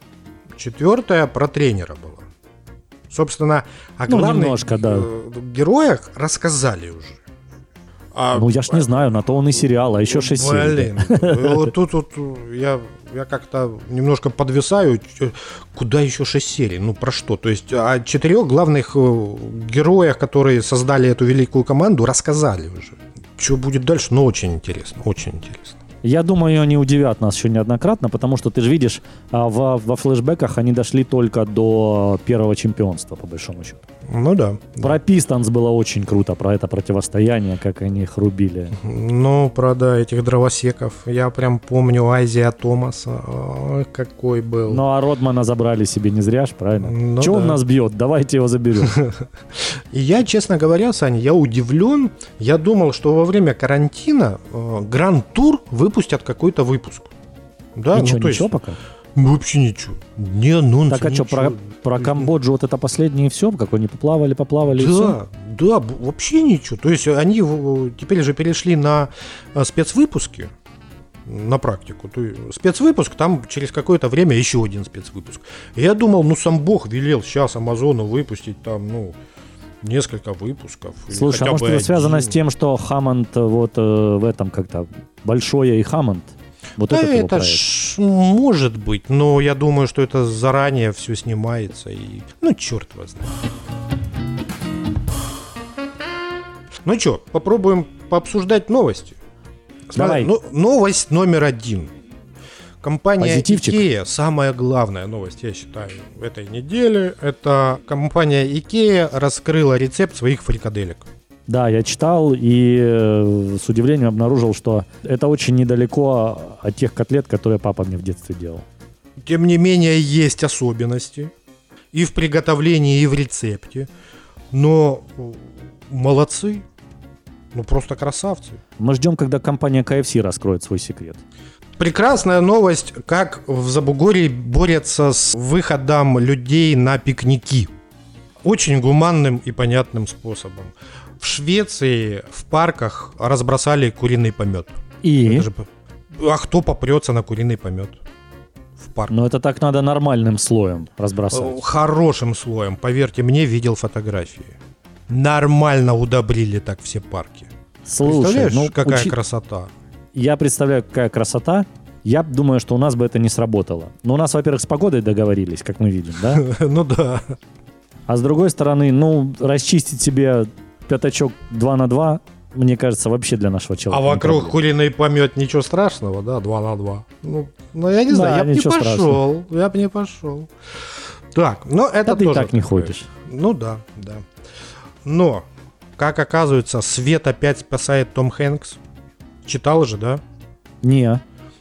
Четвертая про тренера была. Собственно, о Ну, главных немножко, да. э, героях рассказали уже. А Ну, я ж не знаю, на то он и сериал, а еще 6 серий. Блин, э, вот тут вот я, я как-то немножко подвисаю. Куда еще 6 серий? Ну, про что? То есть о четырех главных э, героях, которые создали эту великую команду, рассказали уже. Что будет дальше? Ну, очень интересно, очень интересно. Я думаю, они удивят нас еще неоднократно, потому что ты же видишь, а, во, во флешбеках они дошли только до первого чемпионства, по большому счету. Ну да. Про Пистанс было очень круто, про это противостояние, как они их рубили. Ну, правда, этих дровосеков. Я прям помню Айзия Томаса. Ой, какой был. Ну а Родмана забрали себе не зря ж, правильно? Ну он да. нас бьет? Давайте его заберем. И я, честно говоря, Саня, я удивлен. Я думал, что во время карантина э, Гранд-тур выпустят какой-то выпуск. Да, Ничего, ну, то ничего есть, пока. Вообще ничего. Не анонс. Так а что, про, про Камбоджу вот это последнее и все? Как они поплавали, поплавали и все? Да, да, вообще ничего. То есть они теперь же перешли на э, спецвыпуски на практику. То есть спецвыпуск, там через какое-то время еще один спецвыпуск. Я думал, ну сам Бог велел сейчас Амазону выпустить там, ну, несколько выпусков. Слушай, а может это связано один. с тем, что Хаммонд э, вот э, в этом как-то Большое и Хаммонд? Вот Да, этот это проект. ж может быть, но я думаю, что это заранее все снимается и, ну, черт знает. Ну что, попробуем пообсуждать новости. Давай. Ну, новость номер один. Компания Позитивчик. IKEA, самая главная новость, я считаю, этой недели, это компания IKEA раскрыла рецепт своих фрикаделек. Да, я читал и э, с удивлением обнаружил, что это очень недалеко от тех котлет, которые папа мне в детстве делал. Тем не менее, есть особенности и в приготовлении, и в рецепте. Но э, молодцы. Ну, просто красавцы. Мы ждем, когда компания KFC раскроет свой секрет. Прекрасная новость, как в Забугорье борются с выходом людей на пикники. Очень гуманным и понятным способом. В Швеции в парках разбросали куриный помет. И? Это же А кто попрется на куриный помет? В парк. Но это так надо нормальным слоем. Э, Хорошим слоем, поверьте мне, видел фотографии. Нормально удобрили так все парки. Слушай, Представляешь, ну, какая учи- красота? я представляю, какая красота. Я думаю, что у нас бы это не сработало. Но у нас, во-первых, с погодой договорились, как мы видим, да? Ну да. А с другой стороны, ну, расчистить себе пятачок 2 на 2, мне кажется, вообще для нашего А человека. не вокруг куриный помет ничего страшного, да, 2 на 2. Ну, ну я не Да, знаю, я бы не пошел. Я бы не пошел. Так, но это Да ты тоже так не ходишь. Ну да, да. Но, как оказывается, свет опять спасает Том Хэнкс. Читал же, да? Не.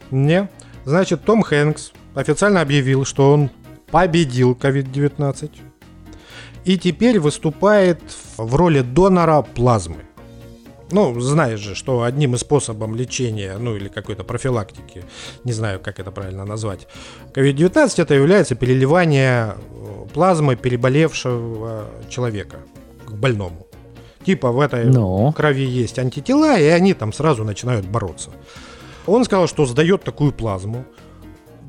Не. Значит, Том Хэнкс официально объявил, что он победил COVID-19 и теперь выступает в роли донора плазмы. Ну, знаешь же, что одним из способов лечения, ну или какой-то профилактики, не знаю, как это правильно назвать, COVID-19 это является переливание э, плазмы переболевшего человека к больному. Типа в этой Но. крови есть антитела, и они там сразу начинают бороться. Он сказал, что сдает такую плазму.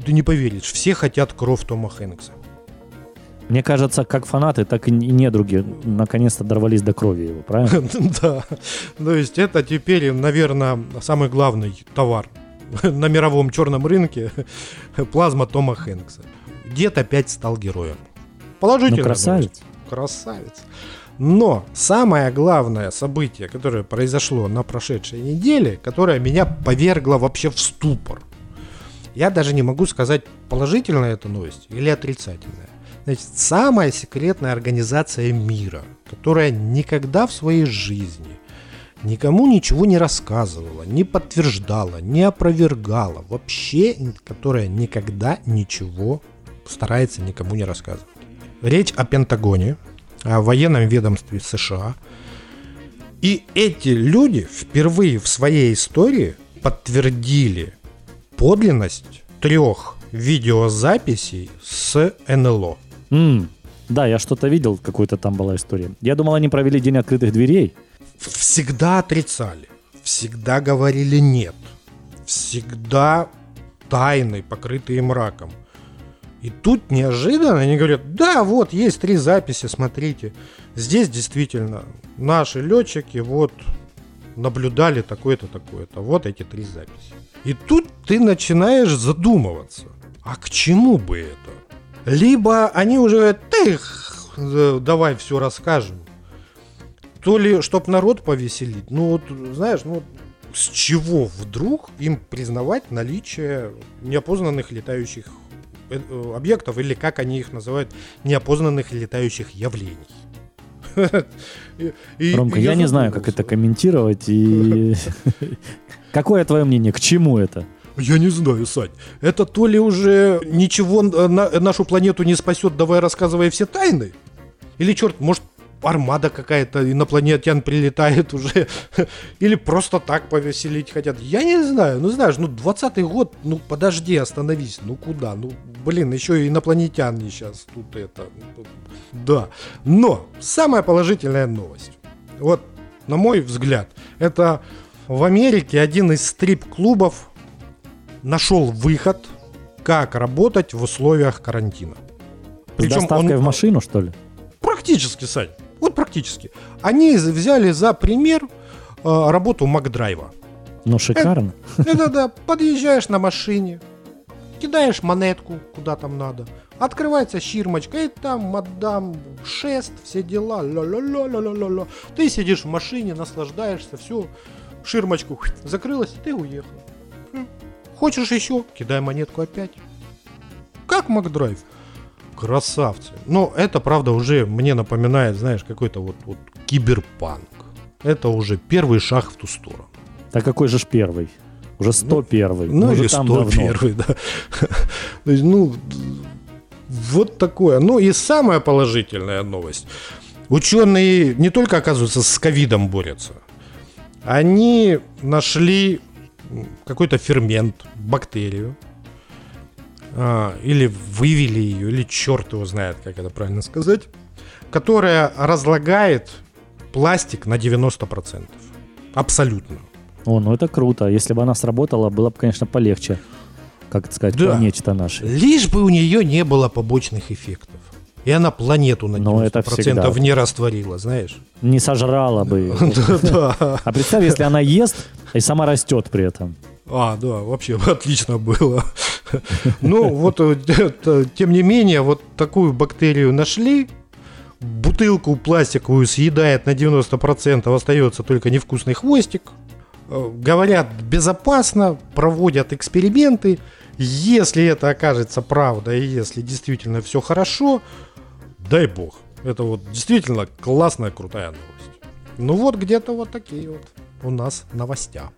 Ты не поверишь, все хотят кровь Тома Хэнкса. Мне кажется, как фанаты, так и недруги наконец-то дорвались до крови его, правильно? Да. То есть это теперь, наверное, самый главный товар на мировом черном рынке. Плазма Тома Хэнкса. Дед опять стал героем. Положительно. Ну, красавец. Красавец. Но самое главное событие, которое произошло на прошедшей неделе, которое меня повергло вообще в ступор. Я даже не могу сказать, положительная эта новость или отрицательная. Значит, самая секретная организация мира, которая никогда в своей жизни никому ничего не рассказывала, не подтверждала, не опровергала, вообще, которая никогда ничего старается никому не рассказывать. Речь о Пентагоне, о военном ведомстве США. И эти люди впервые в своей истории подтвердили подлинность трех видеозаписей с НЛО. М, Да, я что-то видел, какой-то там была история. Я думал, они провели день открытых дверей. Всегда отрицали, всегда говорили нет, всегда тайны, покрытые мраком. И тут неожиданно они говорят, да, вот есть три записи, смотрите. Здесь действительно наши летчики вот наблюдали такое-то, такое-то. Вот эти три записи. И тут ты начинаешь задумываться, а к чему бы это? Либо они уже говорят, «Да их, э, давай все расскажем. То ли, чтоб народ повеселить. Ну, вот, знаешь, ну, с чего вдруг им признавать наличие неопознанных летающих э, э, объектов, или как они их называют, неопознанных летающих явлений? И- Ромка, я не знаю, как это комментировать. И какое твое мнение? К чему это? Я не знаю, Сань. Это то ли уже ничего на- нашу планету не спасет, давай рассказывай все тайны? Или, черт, может, армада какая-то инопланетян прилетает уже? Или просто так повеселить хотят? Я не знаю. Ну, знаешь, ну, 20-й год, ну, подожди, остановись. Ну, куда? Ну, блин, еще и инопланетян сейчас тут это... Да. Но самая положительная новость. Вот, на мой взгляд, это в Америке один из стрип-клубов нашел выход, как работать в условиях карантина. С доставкой в машину, что ли? Практически, Сань. Вот практически. Они взяли за пример э, работу Макдрайва. Ну, шикарно. Это да, подъезжаешь на машине, кидаешь монетку куда там надо, открывается ширмочка, и там мадам, шест, все дела, ля-ля-ля-ля-ля-ля. Ты сидишь в машине, наслаждаешься, все, ширмочку закрылась, и ты уехал. Хочешь еще? Кидай монетку опять. Как Макдрайв? Красавцы. Но это, правда, уже мне напоминает, знаешь, какой-то вот, вот киберпанк. Это уже первый шаг в ту сторону. Так какой же ж первый? Уже 101 Ну же или там 101, да. То есть, ну, вот такое. Ну и самая положительная новость. Ученые не только, оказывается, с ковидом борются. Они нашли какой-то фермент, бактерию, а, или вывели ее, или черт его знает, как это правильно сказать, которая разлагает пластик на 90%. Абсолютно. О, ну это круто. Если бы она сработала, было бы, конечно, полегче. Как это сказать, Да. планете-то нашей. Лишь бы у нее не было побочных эффектов. И она планету на Но 90% это всегда. не растворила, знаешь? Не сожрала бы. А представь, если она ест и сама растет при этом. А, да, вообще отлично было. Ну, вот, э, тем не менее, вот такую бактерию нашли, бутылку пластиковую съедает на 90%, остается только невкусный хвостик. Э, Говорят, безопасно, проводят эксперименты. Если это окажется правда, и если действительно все хорошо, дай бог. Это вот действительно классная, крутая новость. Ну вот где-то вот такие вот у нас новостя.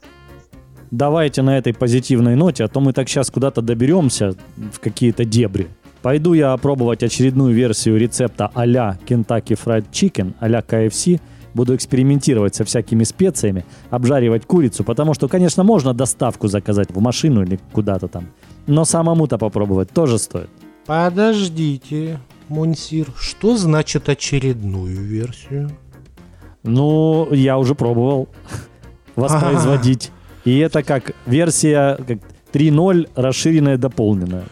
давайте на этой позитивной ноте, а то мы так сейчас куда-то доберемся в какие-то дебри. Пойду я опробовать очередную версию рецепта а-ля Kentucky Fried Chicken, а-ля KFC. Буду экспериментировать со всякими специями, обжаривать курицу, потому что, конечно, можно доставку заказать в машину или куда-то там. Но самому-то попробовать тоже стоит. Подождите, Монсир, что значит очередную версию? Ну, я уже пробовал воспроизводить. И это как версия как 3.0 расширенная, дополненная.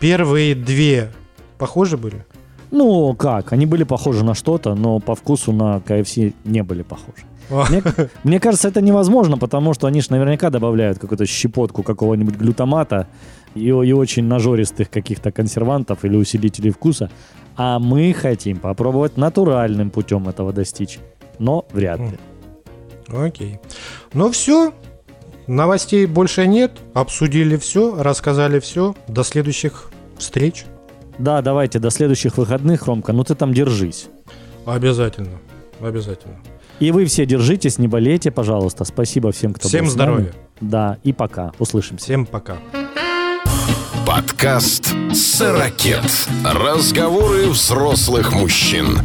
Первые две похожи были? Ну, как? Они были похожи на что-то, но по вкусу на KFC не были похожи. Мне, мне кажется, это невозможно, потому что они же наверняка добавляют какую-то щепотку какого-нибудь глютамата и, и очень нажористых каких-то консервантов или усилителей вкуса. А мы хотим попробовать натуральным путем этого достичь. Но вряд ли. Окей. Ну все, новостей больше нет. Обсудили все, рассказали все. До следующих встреч. Да, давайте, до следующих выходных, Ромка. Ну ты там держись. Обязательно. Обязательно. И вы все держитесь, не болейте, пожалуйста. Спасибо всем, кто Всем был с нами. здоровья. Да, и пока. Услышимся. Всем пока. Подкаст «Сорокет». Разговоры взрослых мужчин.